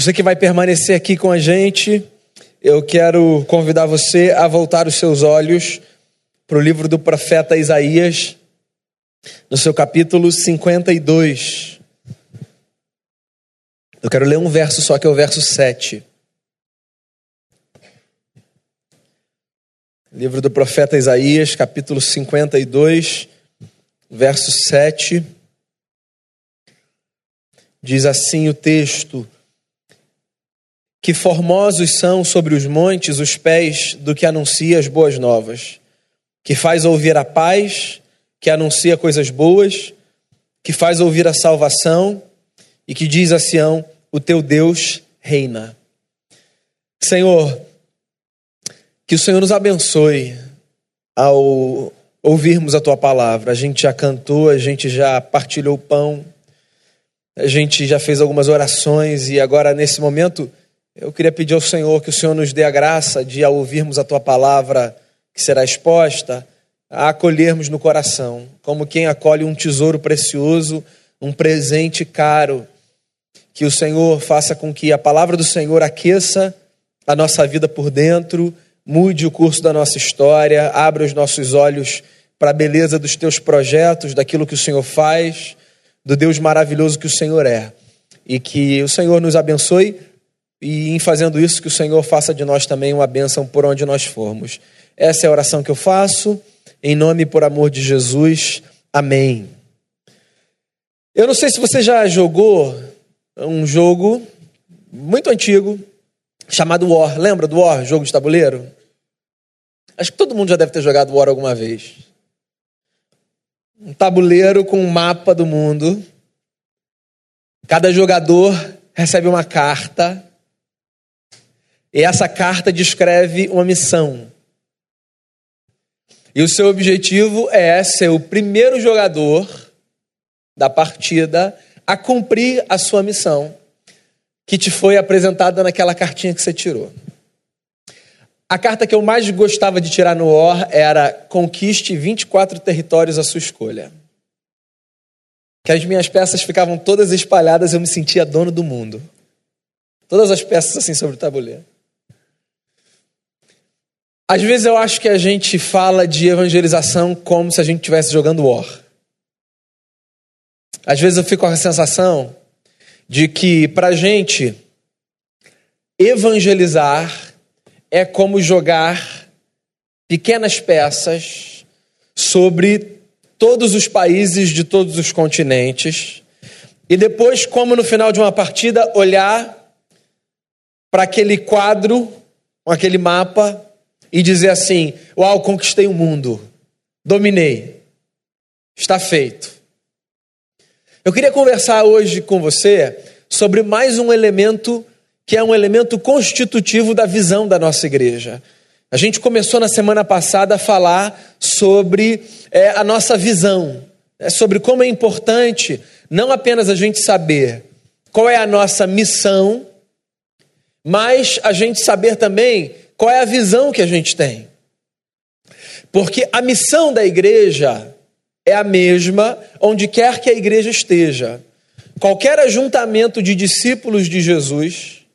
Você que vai permanecer aqui com a gente, eu quero convidar você a voltar os seus olhos para o livro do profeta Isaías, no seu capítulo 52. Eu quero ler um verso só, que é o verso 7. Livro do profeta Isaías, capítulo 52, verso 7. Diz assim o texto: Que formosos são sobre os montes os pés do que anuncia as boas novas, que faz ouvir a paz, que anuncia coisas boas, que faz ouvir a salvação e que diz a Sião: O teu Deus reina. Senhor, que o Senhor nos abençoe ao ouvirmos a tua palavra. A gente já cantou, a gente já partilhou o pão a gente já fez algumas orações e agora, nesse momento, eu queria pedir ao Senhor que o Senhor nos dê a graça de, ao ouvirmos a tua palavra que será exposta, a acolhermos no coração, como quem acolhe um tesouro precioso, um presente caro. Que o Senhor faça com que a palavra do Senhor aqueça a nossa vida por dentro, mude o curso da nossa história, abra os nossos olhos para a beleza dos teus projetos, daquilo que o Senhor faz do Deus maravilhoso que o Senhor é. E que o Senhor nos abençoe e em fazendo isso que o Senhor faça de nós também uma bênção por onde nós formos. Essa é a oração que eu faço, em nome e por amor de Jesus. Amém. Eu não sei se você já jogou um jogo muito antigo chamado War. Lembra do War, jogo de tabuleiro? Acho que todo mundo já deve ter jogado War alguma vez um tabuleiro com um mapa do mundo. Cada jogador recebe uma carta. E essa carta descreve uma missão. E o seu objetivo é ser o primeiro jogador da partida a cumprir a sua missão, que te foi apresentada naquela cartinha que você tirou. A carta que eu mais gostava de tirar no OR era Conquiste 24 territórios à sua escolha. Que as minhas peças ficavam todas espalhadas, eu me sentia dono do mundo. Todas as peças assim sobre o tabuleiro. Às vezes eu acho que a gente fala de evangelização como se a gente estivesse jogando War. Às vezes eu fico com a sensação de que para a gente evangelizar é como jogar pequenas peças sobre todos os países de todos os continentes e depois, como no final de uma partida, olhar para aquele quadro, aquele mapa e dizer assim: Uau, conquistei o mundo, dominei, está feito. Eu queria conversar hoje com você sobre mais um elemento que é um elemento constitutivo da visão da nossa igreja. A gente começou na semana passada a falar sobre é, a nossa visão, é, sobre como é importante não apenas a gente saber qual é a nossa missão, mas a gente saber também qual é a visão que a gente tem. Porque a missão da igreja é a mesma onde quer que a igreja esteja. Qualquer ajuntamento de discípulos de Jesus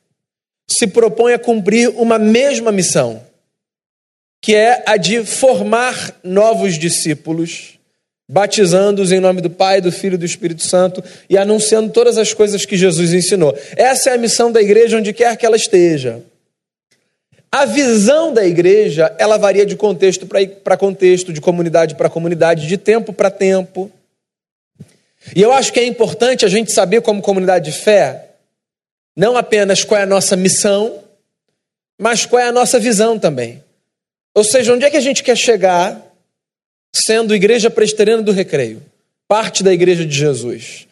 se propõe a cumprir uma mesma missão, que é a de formar novos discípulos, batizando-os em nome do Pai, do Filho e do Espírito Santo e anunciando todas as coisas que Jesus ensinou. Essa é a missão da igreja onde quer que ela esteja. A visão da igreja, ela varia de contexto para contexto, de comunidade para comunidade, de tempo para tempo. E eu acho que é importante a gente saber, como comunidade de fé, não apenas qual é a nossa missão, mas qual é a nossa visão também. Ou seja, onde é que a gente quer chegar sendo igreja presbiteriana do recreio, parte da igreja de Jesus.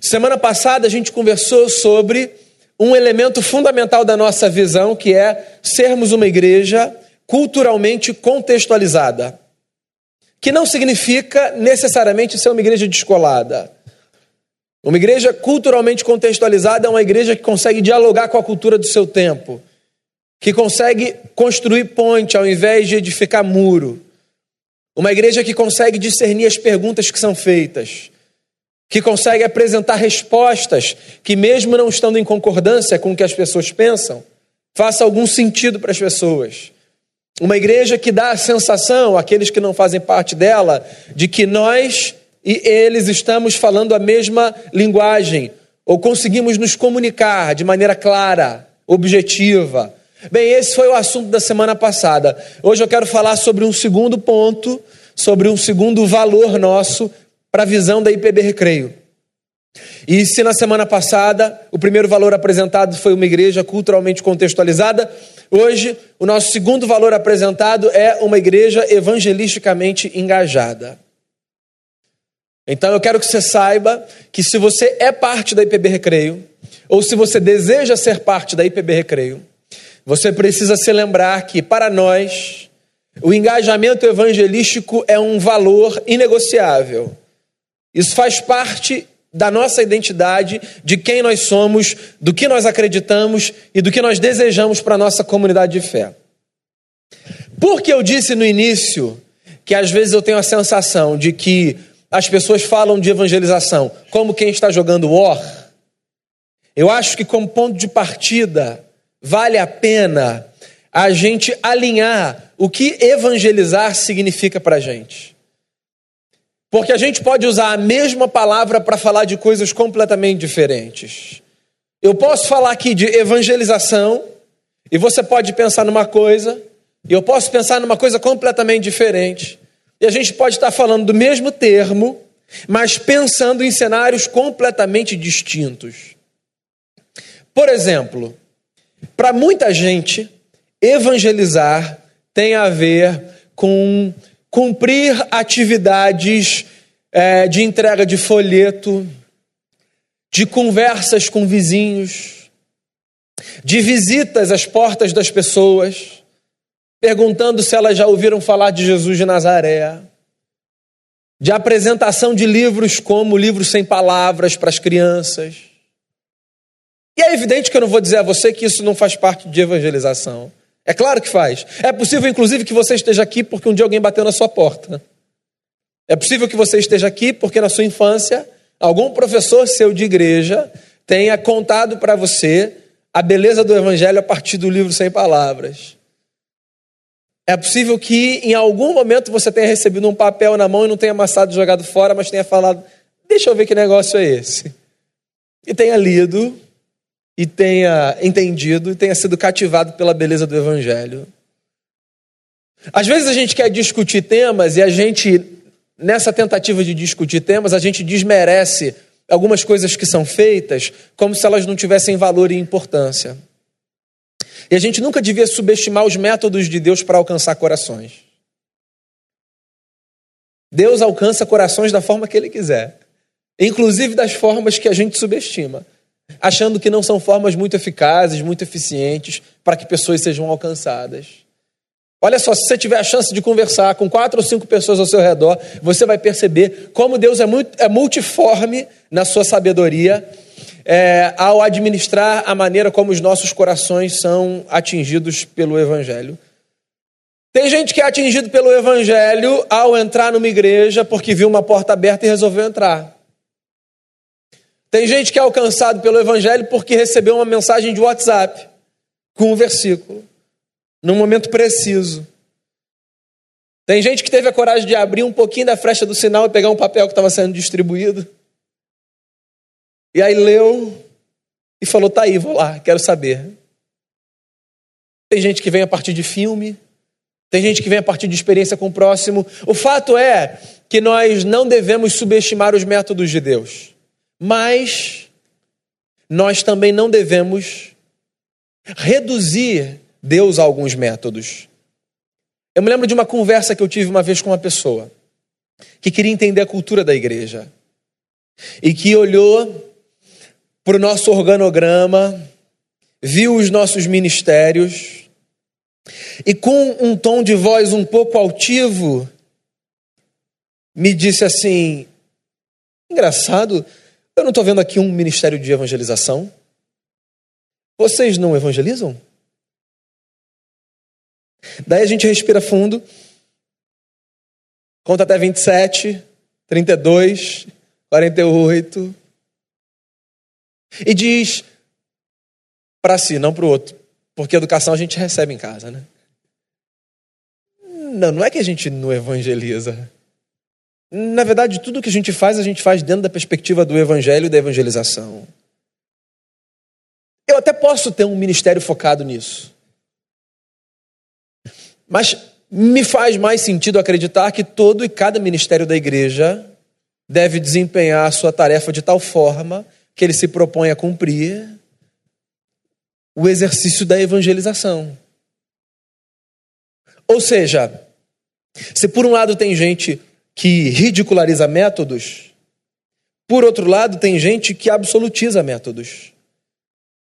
Semana passada a gente conversou sobre um elemento fundamental da nossa visão, que é sermos uma igreja culturalmente contextualizada. Que não significa necessariamente ser uma igreja descolada. Uma igreja culturalmente contextualizada é uma igreja que consegue dialogar com a cultura do seu tempo, que consegue construir ponte ao invés de edificar muro. Uma igreja que consegue discernir as perguntas que são feitas, que consegue apresentar respostas que, mesmo não estando em concordância com o que as pessoas pensam, faça algum sentido para as pessoas. Uma igreja que dá a sensação, àqueles que não fazem parte dela, de que nós e eles estamos falando a mesma linguagem, ou conseguimos nos comunicar de maneira clara, objetiva. Bem, esse foi o assunto da semana passada. Hoje eu quero falar sobre um segundo ponto, sobre um segundo valor nosso para a visão da IPB Recreio. E se na semana passada o primeiro valor apresentado foi uma igreja culturalmente contextualizada, hoje o nosso segundo valor apresentado é uma igreja evangelisticamente engajada. Então eu quero que você saiba que se você é parte da IPB Recreio, ou se você deseja ser parte da IPB Recreio, você precisa se lembrar que para nós o engajamento evangelístico é um valor inegociável. Isso faz parte da nossa identidade, de quem nós somos, do que nós acreditamos e do que nós desejamos para a nossa comunidade de fé. Porque eu disse no início que às vezes eu tenho a sensação de que as pessoas falam de evangelização como quem está jogando War. Eu acho que, como ponto de partida, vale a pena a gente alinhar o que evangelizar significa para a gente. Porque a gente pode usar a mesma palavra para falar de coisas completamente diferentes. Eu posso falar aqui de evangelização, e você pode pensar numa coisa, e eu posso pensar numa coisa completamente diferente. E a gente pode estar falando do mesmo termo, mas pensando em cenários completamente distintos. Por exemplo, para muita gente, evangelizar tem a ver com cumprir atividades é, de entrega de folheto, de conversas com vizinhos, de visitas às portas das pessoas perguntando se elas já ouviram falar de Jesus de Nazaré, de apresentação de livros como Livros Sem Palavras para as crianças. E é evidente que eu não vou dizer a você que isso não faz parte de evangelização. É claro que faz. É possível, inclusive, que você esteja aqui porque um dia alguém bateu na sua porta. É possível que você esteja aqui porque na sua infância algum professor seu de igreja tenha contado para você a beleza do evangelho a partir do livro Sem Palavras. É possível que em algum momento você tenha recebido um papel na mão e não tenha amassado e jogado fora, mas tenha falado: deixa eu ver que negócio é esse. E tenha lido, e tenha entendido, e tenha sido cativado pela beleza do Evangelho. Às vezes a gente quer discutir temas e a gente, nessa tentativa de discutir temas, a gente desmerece algumas coisas que são feitas como se elas não tivessem valor e importância. E a gente nunca devia subestimar os métodos de Deus para alcançar corações. Deus alcança corações da forma que Ele quiser, inclusive das formas que a gente subestima, achando que não são formas muito eficazes, muito eficientes para que pessoas sejam alcançadas. Olha só, se você tiver a chance de conversar com quatro ou cinco pessoas ao seu redor, você vai perceber como Deus é, muito, é multiforme na sua sabedoria é, ao administrar a maneira como os nossos corações são atingidos pelo Evangelho. Tem gente que é atingido pelo Evangelho ao entrar numa igreja porque viu uma porta aberta e resolveu entrar. Tem gente que é alcançado pelo Evangelho porque recebeu uma mensagem de WhatsApp com um versículo, num momento preciso. Tem gente que teve a coragem de abrir um pouquinho da frecha do sinal e pegar um papel que estava sendo distribuído e aí leu e falou: tá aí, vou lá, quero saber. Tem gente que vem a partir de filme, tem gente que vem a partir de experiência com o próximo. O fato é que nós não devemos subestimar os métodos de Deus, mas nós também não devemos reduzir Deus a alguns métodos. Eu me lembro de uma conversa que eu tive uma vez com uma pessoa que queria entender a cultura da igreja e que olhou para o nosso organograma, viu os nossos ministérios e, com um tom de voz um pouco altivo, me disse assim: engraçado, eu não estou vendo aqui um ministério de evangelização. Vocês não evangelizam? Daí a gente respira fundo, conta até 27, 32, 48. E diz para si, não para o outro. Porque educação a gente recebe em casa, né? Não, não é que a gente não evangeliza. Na verdade, tudo que a gente faz, a gente faz dentro da perspectiva do evangelho e da evangelização. Eu até posso ter um ministério focado nisso. Mas me faz mais sentido acreditar que todo e cada ministério da igreja deve desempenhar a sua tarefa de tal forma que ele se propõe a cumprir o exercício da evangelização. Ou seja, se por um lado tem gente que ridiculariza métodos, por outro lado tem gente que absolutiza métodos.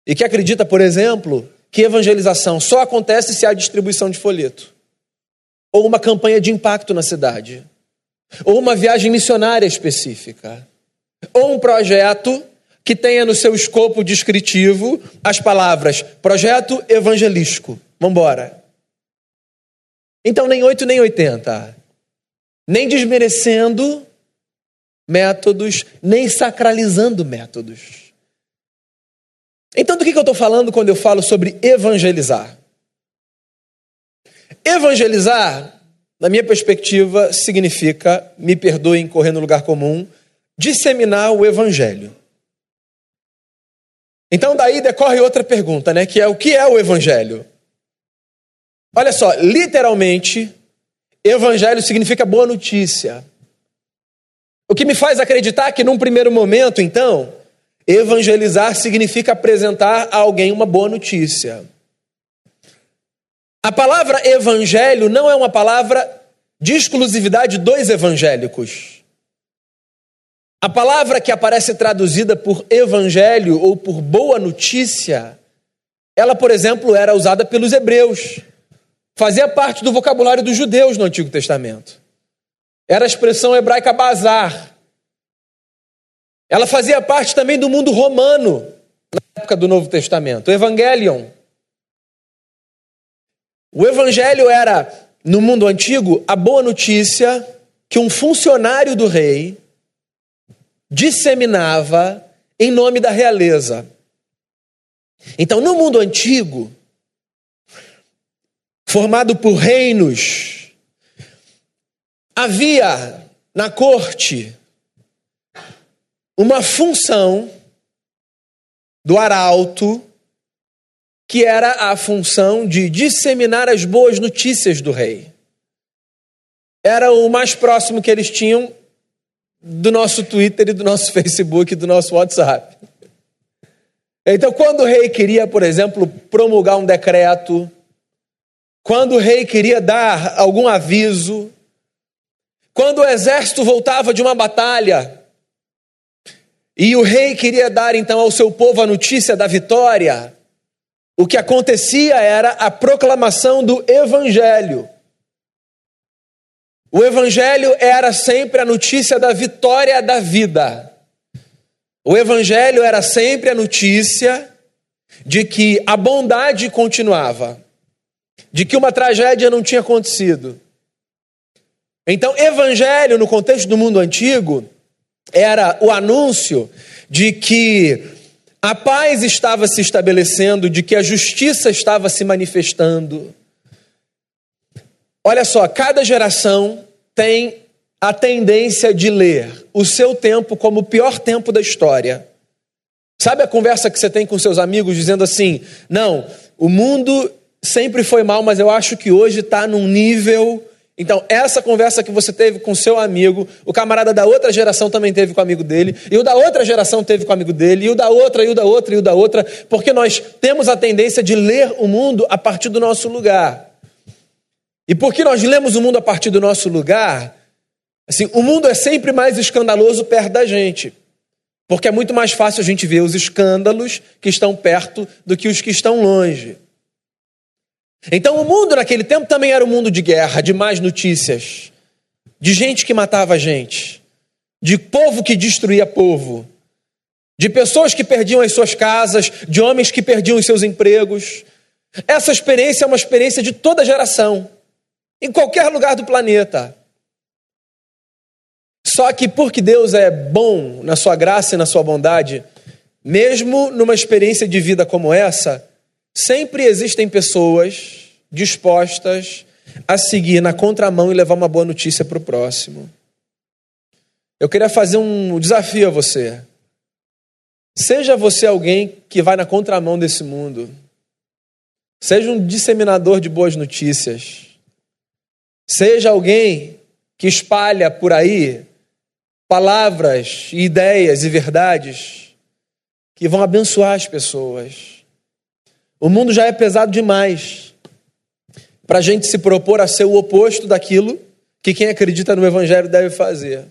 E que acredita, por exemplo, que evangelização só acontece se há distribuição de folheto, ou uma campanha de impacto na cidade, ou uma viagem missionária específica, ou um projeto que tenha no seu escopo descritivo as palavras projeto evangelístico. Vamos embora. Então, nem 8 nem 80. Nem desmerecendo métodos, nem sacralizando métodos. Então, do que eu estou falando quando eu falo sobre evangelizar? Evangelizar, na minha perspectiva, significa, me perdoem correr no lugar comum, disseminar o evangelho. Então, daí decorre outra pergunta, né? Que é o que é o evangelho? Olha só, literalmente, evangelho significa boa notícia. O que me faz acreditar que, num primeiro momento, então, evangelizar significa apresentar a alguém uma boa notícia. A palavra evangelho não é uma palavra de exclusividade dos evangélicos. A palavra que aparece traduzida por evangelho ou por boa notícia, ela, por exemplo, era usada pelos hebreus. Fazia parte do vocabulário dos judeus no Antigo Testamento. Era a expressão hebraica bazar. Ela fazia parte também do mundo romano na época do Novo Testamento, o Evangelion. O evangelho era, no mundo antigo, a boa notícia que um funcionário do rei disseminava em nome da realeza. Então, no mundo antigo, formado por reinos, havia na corte uma função do arauto que era a função de disseminar as boas notícias do rei. Era o mais próximo que eles tinham do nosso Twitter e do nosso Facebook e do nosso WhatsApp. Então, quando o rei queria, por exemplo, promulgar um decreto, quando o rei queria dar algum aviso, quando o exército voltava de uma batalha e o rei queria dar então ao seu povo a notícia da vitória, o que acontecia era a proclamação do evangelho. O evangelho era sempre a notícia da vitória da vida. O evangelho era sempre a notícia de que a bondade continuava, de que uma tragédia não tinha acontecido. Então, evangelho no contexto do mundo antigo era o anúncio de que a paz estava se estabelecendo, de que a justiça estava se manifestando. Olha só, cada geração tem a tendência de ler o seu tempo como o pior tempo da história. Sabe a conversa que você tem com seus amigos dizendo assim: não, o mundo sempre foi mal, mas eu acho que hoje está num nível então, essa conversa que você teve com seu amigo, o camarada da outra geração também teve com o amigo dele, e o da outra geração teve com o amigo dele, e o da outra, e o da outra, e o da outra, porque nós temos a tendência de ler o mundo a partir do nosso lugar. E porque nós lemos o mundo a partir do nosso lugar, assim, o mundo é sempre mais escandaloso perto da gente. Porque é muito mais fácil a gente ver os escândalos que estão perto do que os que estão longe. Então o mundo naquele tempo também era um mundo de guerra, de más notícias, de gente que matava gente, de povo que destruía povo, de pessoas que perdiam as suas casas, de homens que perdiam os seus empregos. Essa experiência é uma experiência de toda geração, em qualquer lugar do planeta. Só que porque Deus é bom na sua graça e na sua bondade, mesmo numa experiência de vida como essa, sempre existem pessoas dispostas a seguir na contramão e levar uma boa notícia para o próximo. Eu queria fazer um desafio a você. Seja você alguém que vai na contramão desse mundo. Seja um disseminador de boas notícias. Seja alguém que espalha por aí palavras, ideias e verdades que vão abençoar as pessoas. O mundo já é pesado demais para a gente se propor a ser o oposto daquilo que quem acredita no Evangelho deve fazer.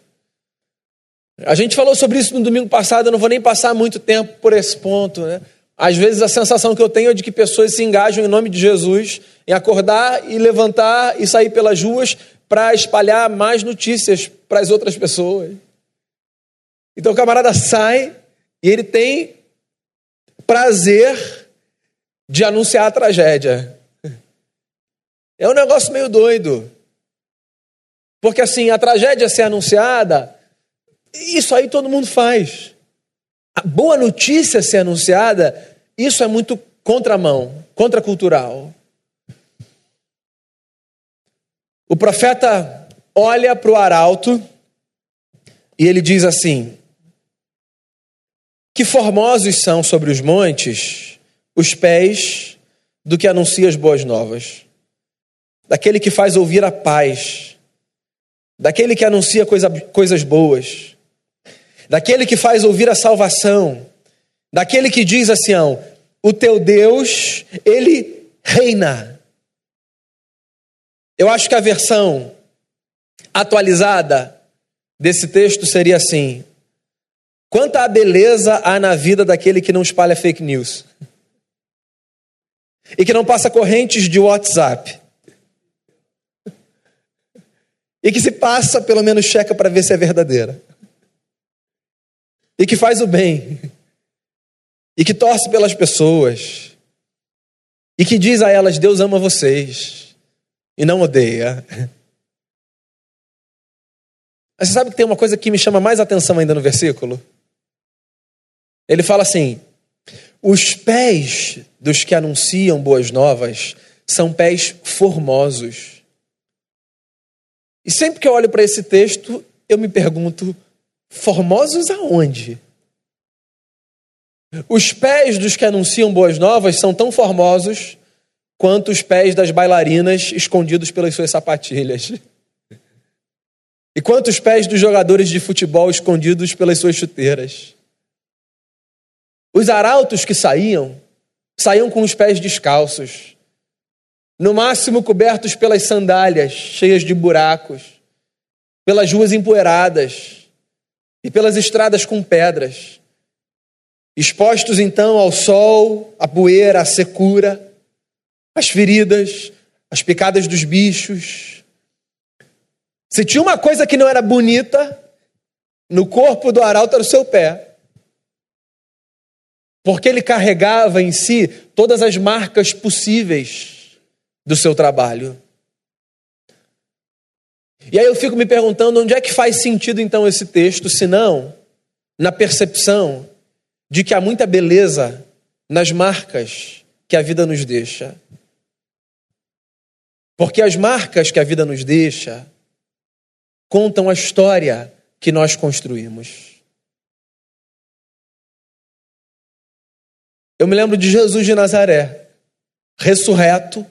A gente falou sobre isso no domingo passado, eu não vou nem passar muito tempo por esse ponto, né? Às vezes a sensação que eu tenho é de que pessoas se engajam em nome de Jesus em acordar e levantar e sair pelas ruas para espalhar mais notícias para as outras pessoas. Então o camarada sai e ele tem prazer de anunciar a tragédia. É um negócio meio doido. Porque assim, a tragédia ser anunciada, isso aí todo mundo faz. A boa notícia ser anunciada, isso é muito contramão, contracultural. O profeta olha para o arauto e ele diz assim: Que formosos são sobre os montes os pés do que anuncia as boas novas, daquele que faz ouvir a paz, daquele que anuncia coisa, coisas boas, daquele que faz ouvir a salvação, daquele que diz assim: o teu Deus, ele reina. Eu acho que a versão atualizada desse texto seria assim: Quanta beleza há na vida daquele que não espalha fake news e que não passa correntes de WhatsApp. E que se passa, pelo menos checa para ver se é verdadeira. E que faz o bem. E que torce pelas pessoas. E que diz a elas: Deus ama vocês. E não odeia. Mas você sabe que tem uma coisa que me chama mais atenção ainda no versículo? Ele fala assim: os pés dos que anunciam boas novas são pés formosos. E sempre que eu olho para esse texto, eu me pergunto: formosos aonde? Os pés dos que anunciam boas novas são tão formosos quanto os pés das bailarinas escondidos pelas suas sapatilhas. E quantos pés dos jogadores de futebol escondidos pelas suas chuteiras. Os arautos que saíam, saíam com os pés descalços, no máximo cobertos pelas sandálias cheias de buracos, pelas ruas empoeiradas e pelas estradas com pedras. Expostos então ao sol, à poeira, à secura, às feridas, às picadas dos bichos. Se tinha uma coisa que não era bonita no corpo do arauto era o seu pé porque ele carregava em si todas as marcas possíveis do seu trabalho. E aí eu fico me perguntando onde é que faz sentido então esse texto, se não na percepção de que há muita beleza nas marcas que a vida nos deixa. Porque as marcas que a vida nos deixa contam a história que nós construímos. Eu me lembro de Jesus de Nazaré, ressurreto,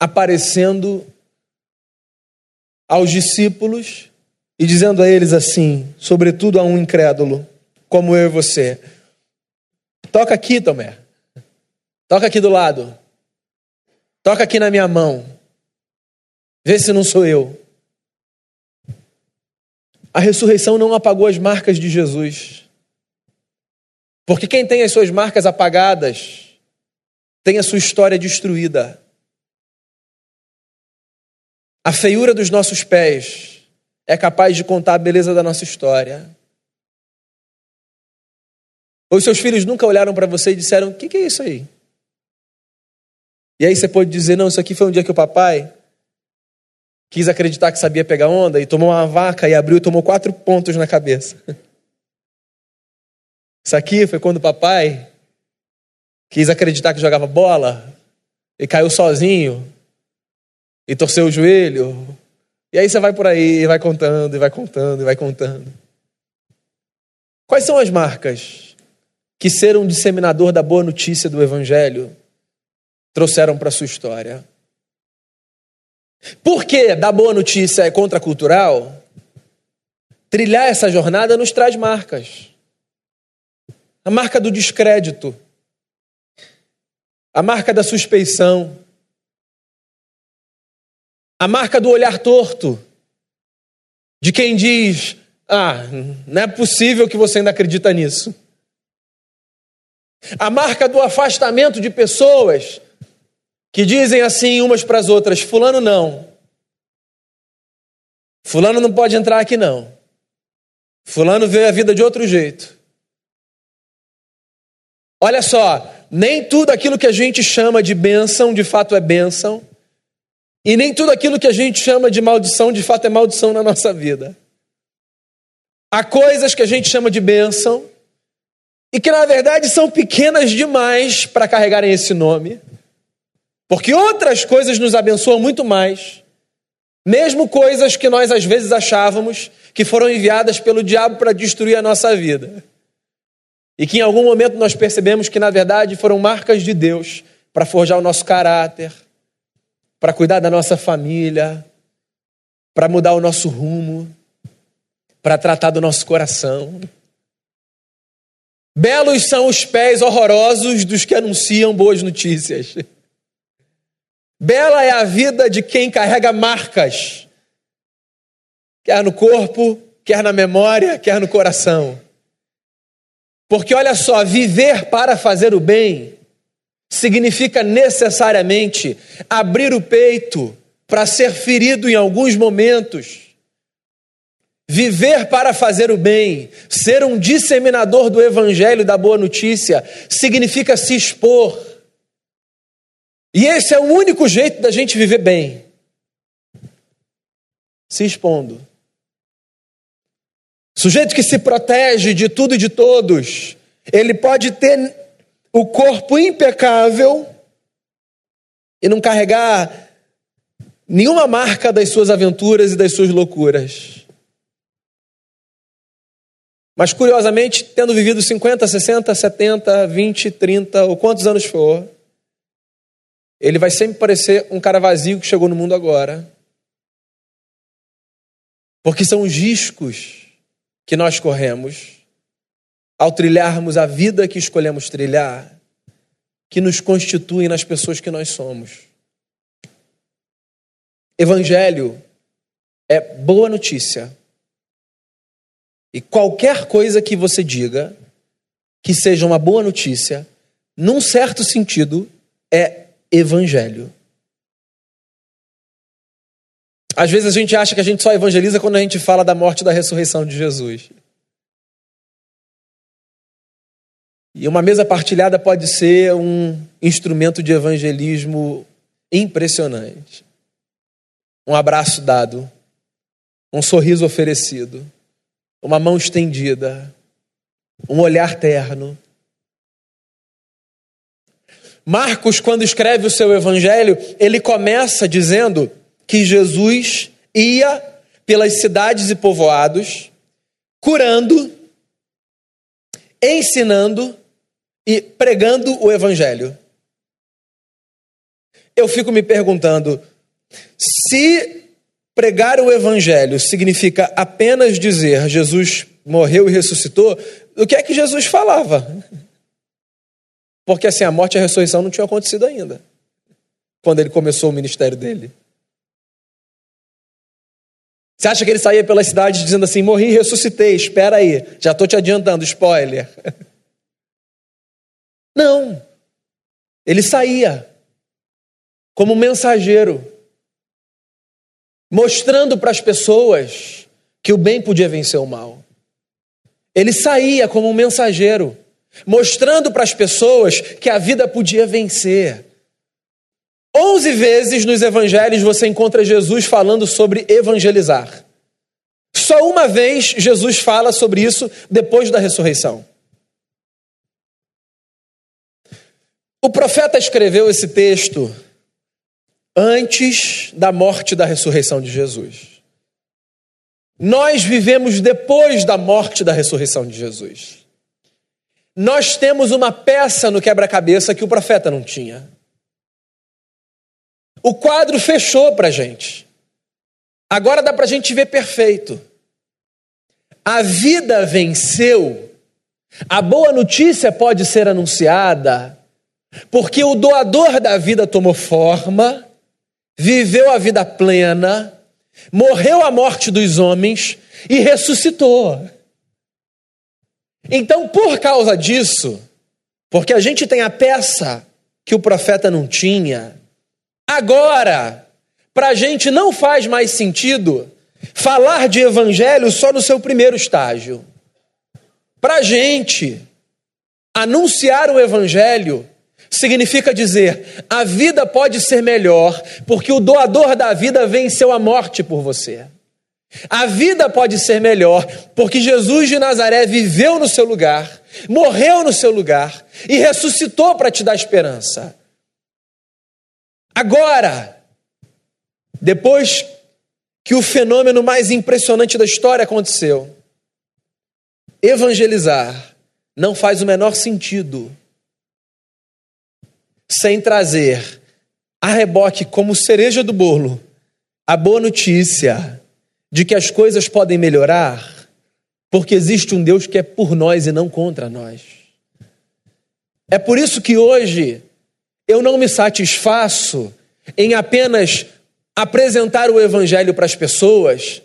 aparecendo aos discípulos e dizendo a eles assim, sobretudo a um incrédulo, como eu e você: toca aqui, Tomé, toca aqui do lado, toca aqui na minha mão, vê se não sou eu. A ressurreição não apagou as marcas de Jesus. Porque quem tem as suas marcas apagadas tem a sua história destruída. A feiura dos nossos pés é capaz de contar a beleza da nossa história. Ou seus filhos nunca olharam para você e disseram: O que, que é isso aí? E aí você pode dizer: Não, isso aqui foi um dia que o papai quis acreditar que sabia pegar onda e tomou uma vaca e abriu e tomou quatro pontos na cabeça. Isso aqui foi quando o papai quis acreditar que jogava bola e caiu sozinho e torceu o joelho. E aí você vai por aí e vai contando, e vai contando, e vai contando. Quais são as marcas que ser um disseminador da boa notícia do Evangelho trouxeram para sua história? Por que da boa notícia é contracultural? Trilhar essa jornada nos traz marcas. A marca do descrédito, a marca da suspeição, a marca do olhar torto, de quem diz: Ah, não é possível que você ainda acredita nisso. A marca do afastamento de pessoas que dizem assim umas para as outras: Fulano não. Fulano não pode entrar aqui não. Fulano vê a vida de outro jeito. Olha só, nem tudo aquilo que a gente chama de bênção, de fato é bênção. E nem tudo aquilo que a gente chama de maldição, de fato é maldição na nossa vida. Há coisas que a gente chama de bênção e que na verdade são pequenas demais para carregarem esse nome. Porque outras coisas nos abençoam muito mais, mesmo coisas que nós às vezes achávamos que foram enviadas pelo diabo para destruir a nossa vida. E que em algum momento nós percebemos que na verdade foram marcas de Deus para forjar o nosso caráter, para cuidar da nossa família, para mudar o nosso rumo, para tratar do nosso coração. Belos são os pés horrorosos dos que anunciam boas notícias. Bela é a vida de quem carrega marcas, quer no corpo, quer na memória, quer no coração. Porque olha só, viver para fazer o bem significa necessariamente abrir o peito para ser ferido em alguns momentos. Viver para fazer o bem, ser um disseminador do evangelho da boa notícia, significa se expor. E esse é o único jeito da gente viver bem. Se expondo. Sujeito que se protege de tudo e de todos, ele pode ter o corpo impecável e não carregar nenhuma marca das suas aventuras e das suas loucuras. Mas curiosamente, tendo vivido 50, 60, 70, 20, 30 ou quantos anos for, ele vai sempre parecer um cara vazio que chegou no mundo agora. Porque são os riscos que nós corremos ao trilharmos a vida que escolhemos trilhar, que nos constituem nas pessoas que nós somos. Evangelho é boa notícia. E qualquer coisa que você diga que seja uma boa notícia, num certo sentido, é evangelho. Às vezes a gente acha que a gente só evangeliza quando a gente fala da morte e da ressurreição de Jesus. E uma mesa partilhada pode ser um instrumento de evangelismo impressionante. Um abraço dado, um sorriso oferecido, uma mão estendida, um olhar terno. Marcos, quando escreve o seu evangelho, ele começa dizendo que Jesus ia pelas cidades e povoados, curando, ensinando e pregando o evangelho. Eu fico me perguntando se pregar o evangelho significa apenas dizer Jesus morreu e ressuscitou, o que é que Jesus falava? Porque assim, a morte e a ressurreição não tinham acontecido ainda, quando ele começou o ministério dele. Você acha que ele saía pela cidade dizendo assim: morri e ressuscitei, espera aí, já estou te adiantando, spoiler. Não. Ele saía como mensageiro, mostrando para as pessoas que o bem podia vencer o mal. Ele saía como um mensageiro, mostrando para as pessoas que a vida podia vencer. Onze vezes nos evangelhos você encontra Jesus falando sobre evangelizar. Só uma vez Jesus fala sobre isso depois da ressurreição. O profeta escreveu esse texto antes da morte da ressurreição de Jesus. Nós vivemos depois da morte da ressurreição de Jesus. Nós temos uma peça no quebra-cabeça que o profeta não tinha. O quadro fechou para a gente. Agora dá para a gente ver perfeito. A vida venceu. A boa notícia pode ser anunciada, porque o doador da vida tomou forma, viveu a vida plena, morreu a morte dos homens e ressuscitou. Então, por causa disso, porque a gente tem a peça que o profeta não tinha, agora, para a gente não faz mais sentido falar de evangelho só no seu primeiro estágio. Para a gente, anunciar o evangelho significa dizer: a vida pode ser melhor porque o doador da vida venceu a morte por você. A vida pode ser melhor porque Jesus de Nazaré viveu no seu lugar, morreu no seu lugar e ressuscitou para te dar esperança. Agora, depois que o fenômeno mais impressionante da história aconteceu, evangelizar não faz o menor sentido sem trazer a reboque como cereja do bolo a boa notícia de que as coisas podem melhorar, porque existe um Deus que é por nós e não contra nós. É por isso que hoje eu não me satisfaço em apenas apresentar o Evangelho para as pessoas,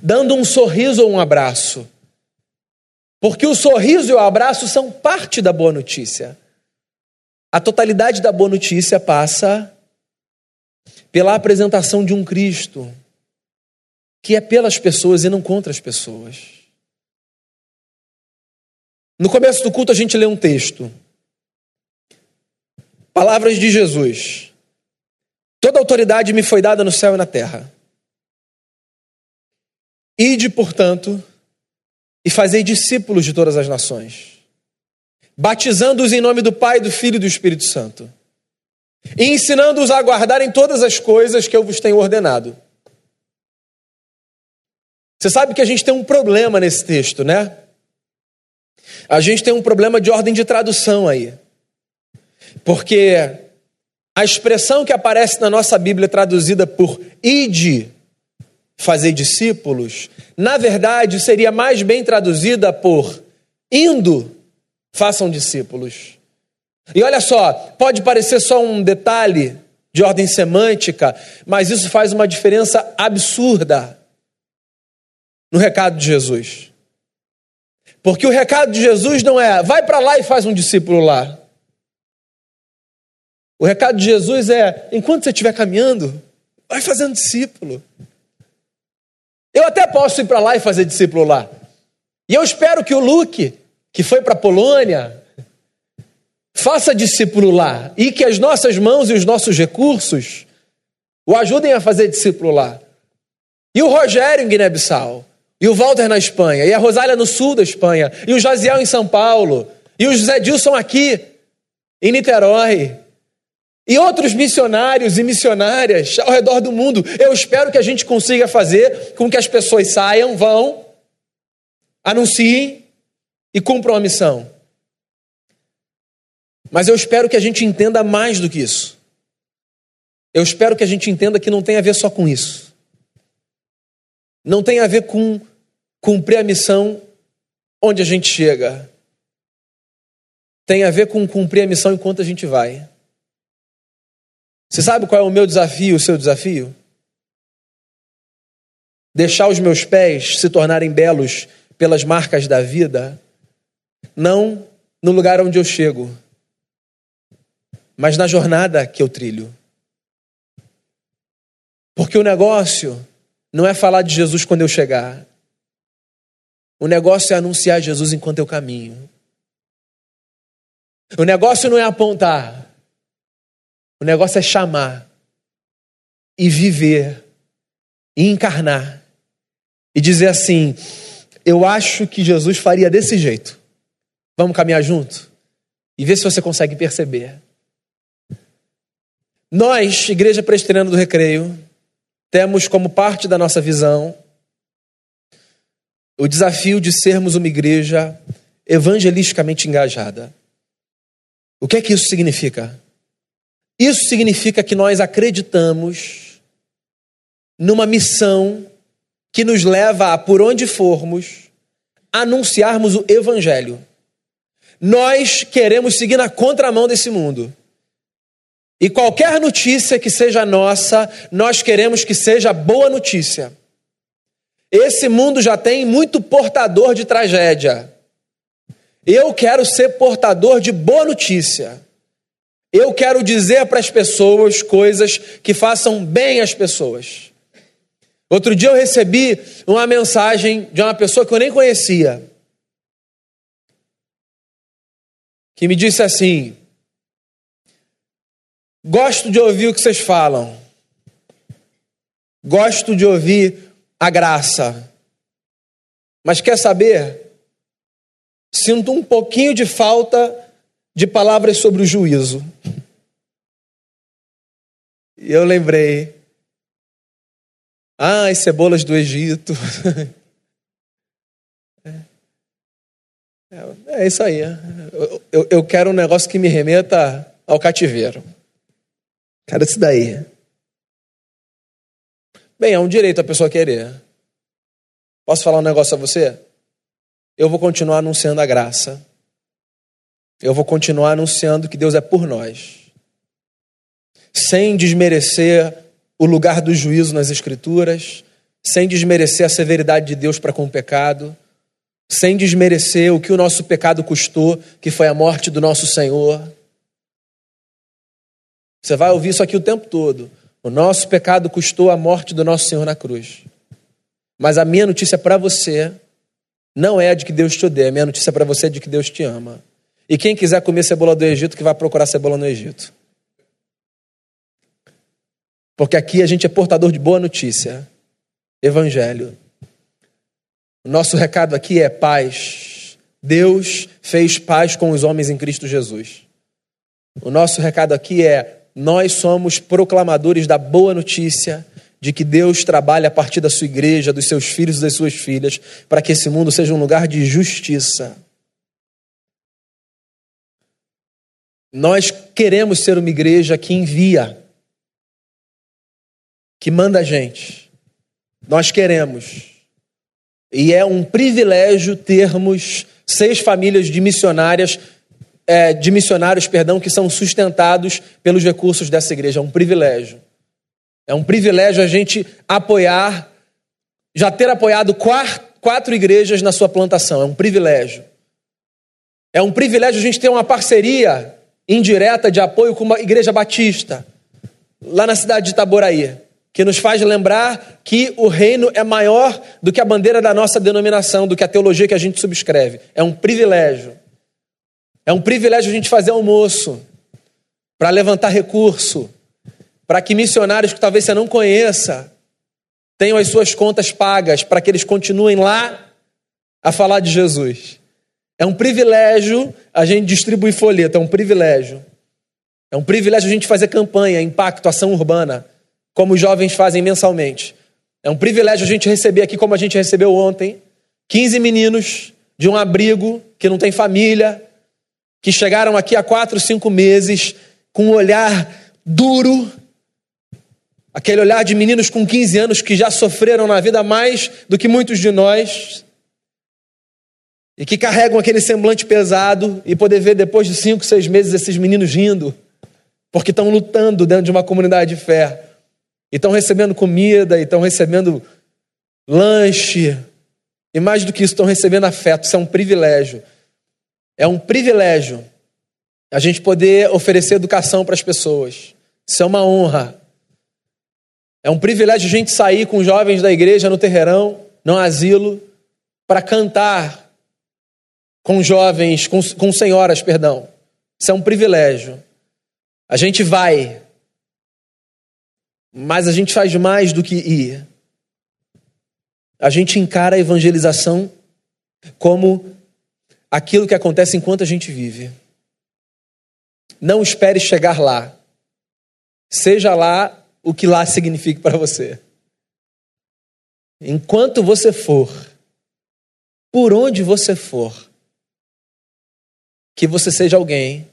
dando um sorriso ou um abraço. Porque o sorriso e o abraço são parte da boa notícia. A totalidade da boa notícia passa pela apresentação de um Cristo que é pelas pessoas e não contra as pessoas. No começo do culto a gente lê um texto. Palavras de Jesus. Toda autoridade me foi dada no céu e na terra. Ide, portanto, e fazei discípulos de todas as nações batizando-os em nome do Pai, do Filho e do Espírito Santo, e ensinando-os a guardarem todas as coisas que eu vos tenho ordenado. Você sabe que a gente tem um problema nesse texto, né? A gente tem um problema de ordem de tradução aí. Porque a expressão que aparece na nossa Bíblia traduzida por ide, fazer discípulos, na verdade seria mais bem traduzida por indo, façam discípulos. E olha só, pode parecer só um detalhe de ordem semântica, mas isso faz uma diferença absurda no recado de Jesus. Porque o recado de Jesus não é vai para lá e faz um discípulo lá. O recado de Jesus é enquanto você estiver caminhando, vai fazendo discípulo. Eu até posso ir para lá e fazer discípulo lá. E eu espero que o Luke que foi para a Polônia, faça discípulo lá e que as nossas mãos e os nossos recursos o ajudem a fazer discípulo lá. E o Rogério em Guiné-Bissau, e o Walter na Espanha, e a Rosália no sul da Espanha, e o Jaziel em São Paulo, e o José Dilson aqui em Niterói, e outros missionários e missionárias ao redor do mundo. Eu espero que a gente consiga fazer com que as pessoas saiam, vão, anunciem e cumpram a missão. Mas eu espero que a gente entenda mais do que isso. Eu espero que a gente entenda que não tem a ver só com isso. Não tem a ver com cumprir a missão onde a gente chega. Tem a ver com cumprir a missão enquanto a gente vai. Você sabe qual é o meu desafio, o seu desafio? Deixar os meus pés se tornarem belos pelas marcas da vida não no lugar onde eu chego, mas na jornada que eu trilho. Porque o negócio não é falar de Jesus quando eu chegar. O negócio é anunciar Jesus enquanto eu caminho. O negócio não é apontar. O negócio é chamar. e viver e encarnar e dizer assim: eu acho que Jesus faria desse jeito. Vamos caminhar junto? E ver se você consegue perceber. Nós, Igreja Presbiteriana do Recreio, temos como parte da nossa visão o desafio de sermos uma igreja evangelisticamente engajada. O que é que isso significa? Isso significa que nós acreditamos numa missão que nos leva a, por onde formos, anunciarmos o Evangelho. Nós queremos seguir na contramão desse mundo. E qualquer notícia que seja nossa, nós queremos que seja boa notícia. Esse mundo já tem muito portador de tragédia. Eu quero ser portador de boa notícia. Eu quero dizer para as pessoas coisas que façam bem às pessoas. Outro dia eu recebi uma mensagem de uma pessoa que eu nem conhecia, que me disse assim: Gosto de ouvir o que vocês falam, gosto de ouvir a graça, mas quer saber? Sinto um pouquinho de falta de palavras sobre o juízo. E eu lembrei, ah, as cebolas do Egito. É, é isso aí. Eu, eu, eu, quero um negócio que me remeta ao cativeiro. Quero isso daí. Bem, é um direito a pessoa querer. Posso falar um negócio a você? Eu vou continuar anunciando a graça. Eu vou continuar anunciando que Deus é por nós. Sem desmerecer o lugar do juízo nas Escrituras, sem desmerecer a severidade de Deus para com o pecado, sem desmerecer o que o nosso pecado custou, que foi a morte do nosso Senhor. Você vai ouvir isso aqui o tempo todo. O nosso pecado custou a morte do nosso Senhor na cruz. Mas a minha notícia para você não é a de que Deus te odeia, a minha notícia para você é de que Deus te ama. E quem quiser comer cebola do Egito, que vai procurar cebola no Egito. Porque aqui a gente é portador de boa notícia. Evangelho. O nosso recado aqui é paz. Deus fez paz com os homens em Cristo Jesus. O nosso recado aqui é: nós somos proclamadores da boa notícia de que Deus trabalha a partir da sua igreja, dos seus filhos e das suas filhas, para que esse mundo seja um lugar de justiça. Nós queremos ser uma igreja que envia que manda a gente. Nós queremos. E é um privilégio termos seis famílias de missionárias, é, de missionários, perdão, que são sustentados pelos recursos dessa igreja. É um privilégio. É um privilégio a gente apoiar, já ter apoiado quatro, quatro igrejas na sua plantação. É um privilégio. É um privilégio a gente ter uma parceria indireta de apoio com uma igreja batista, lá na cidade de Itaboraí que nos faz lembrar que o reino é maior do que a bandeira da nossa denominação, do que a teologia que a gente subscreve. É um privilégio. É um privilégio a gente fazer almoço para levantar recurso, para que missionários que talvez você não conheça tenham as suas contas pagas, para que eles continuem lá a falar de Jesus. É um privilégio a gente distribuir folheto, é um privilégio. É um privilégio a gente fazer campanha, impacto, ação urbana como os jovens fazem mensalmente. É um privilégio a gente receber aqui, como a gente recebeu ontem, 15 meninos de um abrigo que não tem família, que chegaram aqui há quatro, cinco meses com um olhar duro, aquele olhar de meninos com 15 anos que já sofreram na vida mais do que muitos de nós, e que carregam aquele semblante pesado e poder ver depois de cinco, seis meses esses meninos rindo, porque estão lutando dentro de uma comunidade de fé e estão recebendo comida, e estão recebendo lanche, e mais do que isso, estão recebendo afeto. Isso é um privilégio. É um privilégio a gente poder oferecer educação para as pessoas. Isso é uma honra. É um privilégio a gente sair com jovens da igreja no terreirão, no asilo, para cantar com jovens, com, com senhoras, perdão. Isso é um privilégio. A gente vai Mas a gente faz mais do que ir. A gente encara a evangelização como aquilo que acontece enquanto a gente vive. Não espere chegar lá. Seja lá o que lá signifique para você. Enquanto você for, por onde você for, que você seja alguém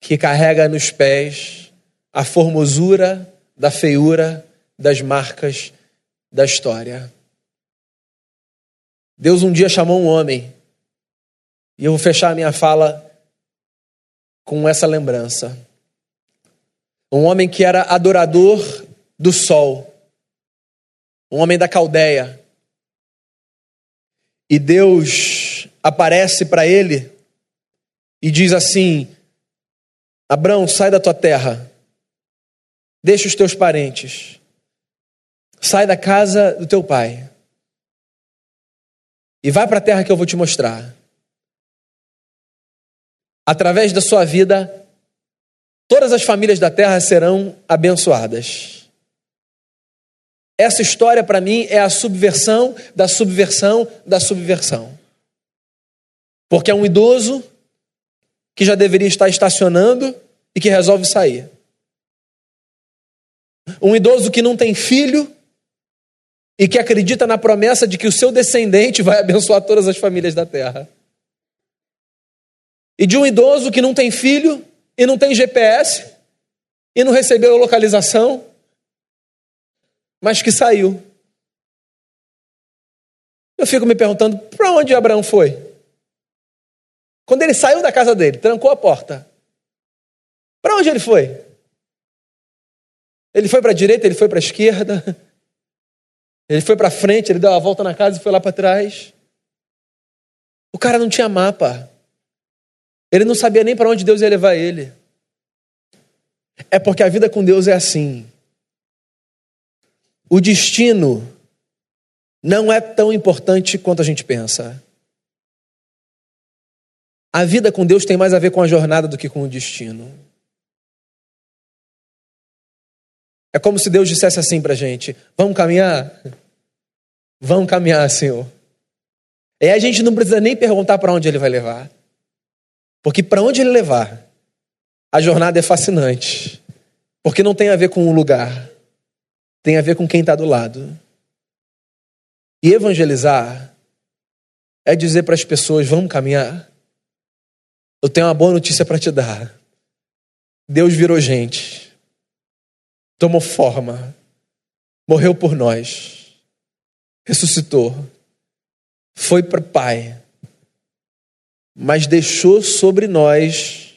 que carrega nos pés a formosura da feiura das marcas da história. Deus um dia chamou um homem, e eu vou fechar a minha fala com essa lembrança. Um homem que era adorador do sol, um homem da Caldeia. E Deus aparece para ele e diz assim: Abraão, sai da tua terra, deixa os teus parentes, sai da casa do teu pai e vai para a terra que eu vou te mostrar. Através da sua vida, todas as famílias da terra serão abençoadas. Essa história, para mim, é a subversão da subversão da subversão. Porque é um idoso que já deveria estar estacionando e que resolve sair. Um idoso que não tem filho e que acredita na promessa de que o seu descendente vai abençoar todas as famílias da terra. E de um idoso que não tem filho e não tem GPS e não recebeu localização, mas que saiu. Eu fico me perguntando para onde Abraão foi? Quando ele saiu da casa dele, trancou a porta. Para onde ele foi? Ele foi para a direita, ele foi para a esquerda. Ele foi para frente, ele deu a volta na casa e foi lá para trás. O cara não tinha mapa. Ele não sabia nem para onde Deus ia levar ele. É porque a vida com Deus é assim. O destino não é tão importante quanto a gente pensa. A vida com Deus tem mais a ver com a jornada do que com o destino. É como se Deus dissesse assim para a gente: vamos caminhar? Vamos caminhar, Senhor. E a gente não precisa nem perguntar para onde Ele vai levar. Porque para onde Ele levar, a jornada é fascinante. Porque não tem a ver com o lugar, tem a ver com quem está do lado. E evangelizar é dizer para as pessoas: vamos caminhar. Eu tenho uma boa notícia para te dar. Deus virou gente, tomou forma, morreu por nós, ressuscitou, foi para o Pai, mas deixou sobre nós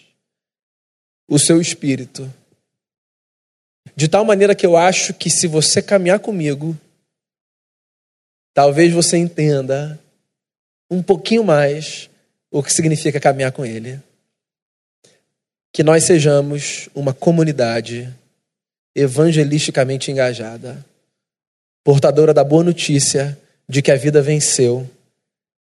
o seu espírito. De tal maneira que eu acho que se você caminhar comigo, talvez você entenda um pouquinho mais o que significa caminhar com Ele. Que nós sejamos uma comunidade evangelisticamente engajada, portadora da boa notícia de que a vida venceu,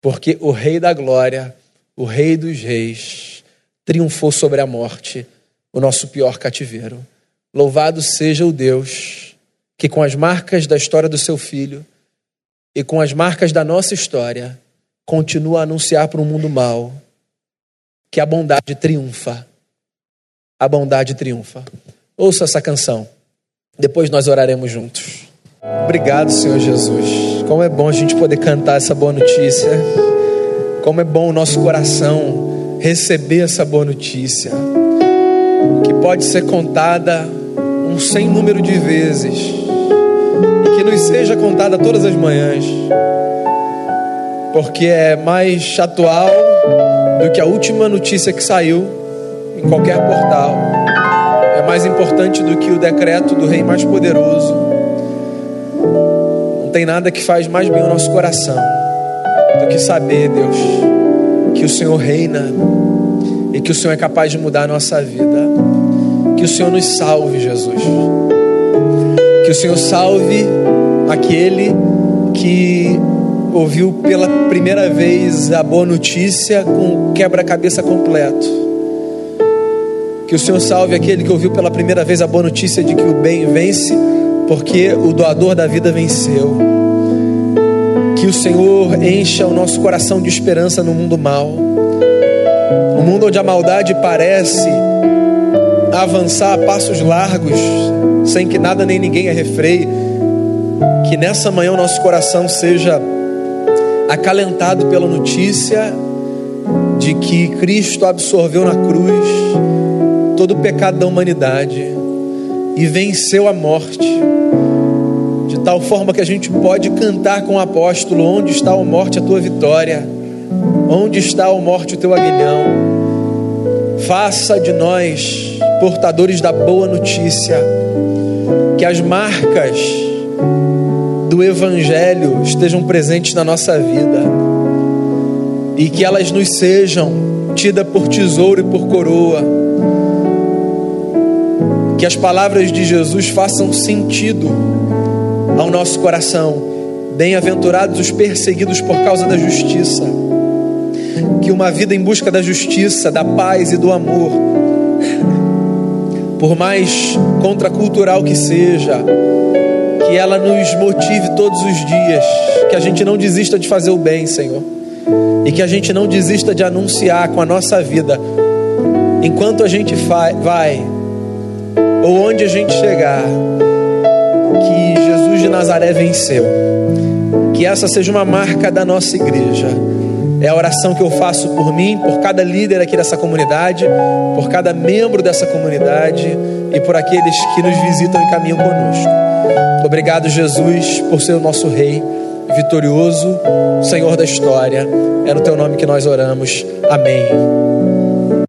porque o Rei da Glória, o Rei dos Reis, triunfou sobre a morte, o nosso pior cativeiro. Louvado seja o Deus que, com as marcas da história do seu filho e com as marcas da nossa história, continua a anunciar para um mundo mau que a bondade triunfa. A bondade triunfa. Ouça essa canção. Depois nós oraremos juntos. Obrigado, Senhor Jesus. Como é bom a gente poder cantar essa boa notícia. Como é bom o nosso coração receber essa boa notícia. Que pode ser contada um sem número de vezes. E que nos seja contada todas as manhãs porque é mais atual do que a última notícia que saiu em qualquer portal. É mais importante do que o decreto do rei mais poderoso. Não tem nada que faz mais bem ao nosso coração do que saber, Deus, que o Senhor reina e que o Senhor é capaz de mudar a nossa vida. Que o Senhor nos salve, Jesus. Que o Senhor salve aquele que ouviu pela primeira vez a boa notícia com quebra-cabeça completo. Que o Senhor salve aquele que ouviu pela primeira vez a boa notícia de que o bem vence, porque o doador da vida venceu. Que o Senhor encha o nosso coração de esperança no mundo mal. Um mundo onde a maldade parece avançar a passos largos, sem que nada nem ninguém a refreie. Que nessa manhã o nosso coração seja acalentado pela notícia de que Cristo absorveu na cruz todo o pecado da humanidade e venceu a morte, de tal forma que a gente pode cantar com o apóstolo: Onde está a morte, a tua vitória? Onde está a morte, o teu aguilhão? Faça de nós portadores da boa notícia, que as marcas do Evangelho estejam presentes na nossa vida e que elas nos sejam tidas por tesouro e por coroa. Que as palavras de Jesus façam sentido ao nosso coração. Bem-aventurados os perseguidos por causa da justiça. Que uma vida em busca da justiça, da paz e do amor, por mais contracultural que seja, que ela nos motive todos os dias, que a gente não desista de fazer o bem, Senhor, e que a gente não desista de anunciar com a nossa vida, enquanto a gente vai, ou onde a gente chegar, que Jesus de Nazaré venceu, que essa seja uma marca da nossa igreja. É a oração que eu faço por mim, por cada líder aqui dessa comunidade, por cada membro dessa comunidade e por aqueles que nos visitam e caminham conosco. Obrigado, Jesus, por ser o nosso Rei vitorioso, Senhor da história. É no teu nome que nós oramos. Amém.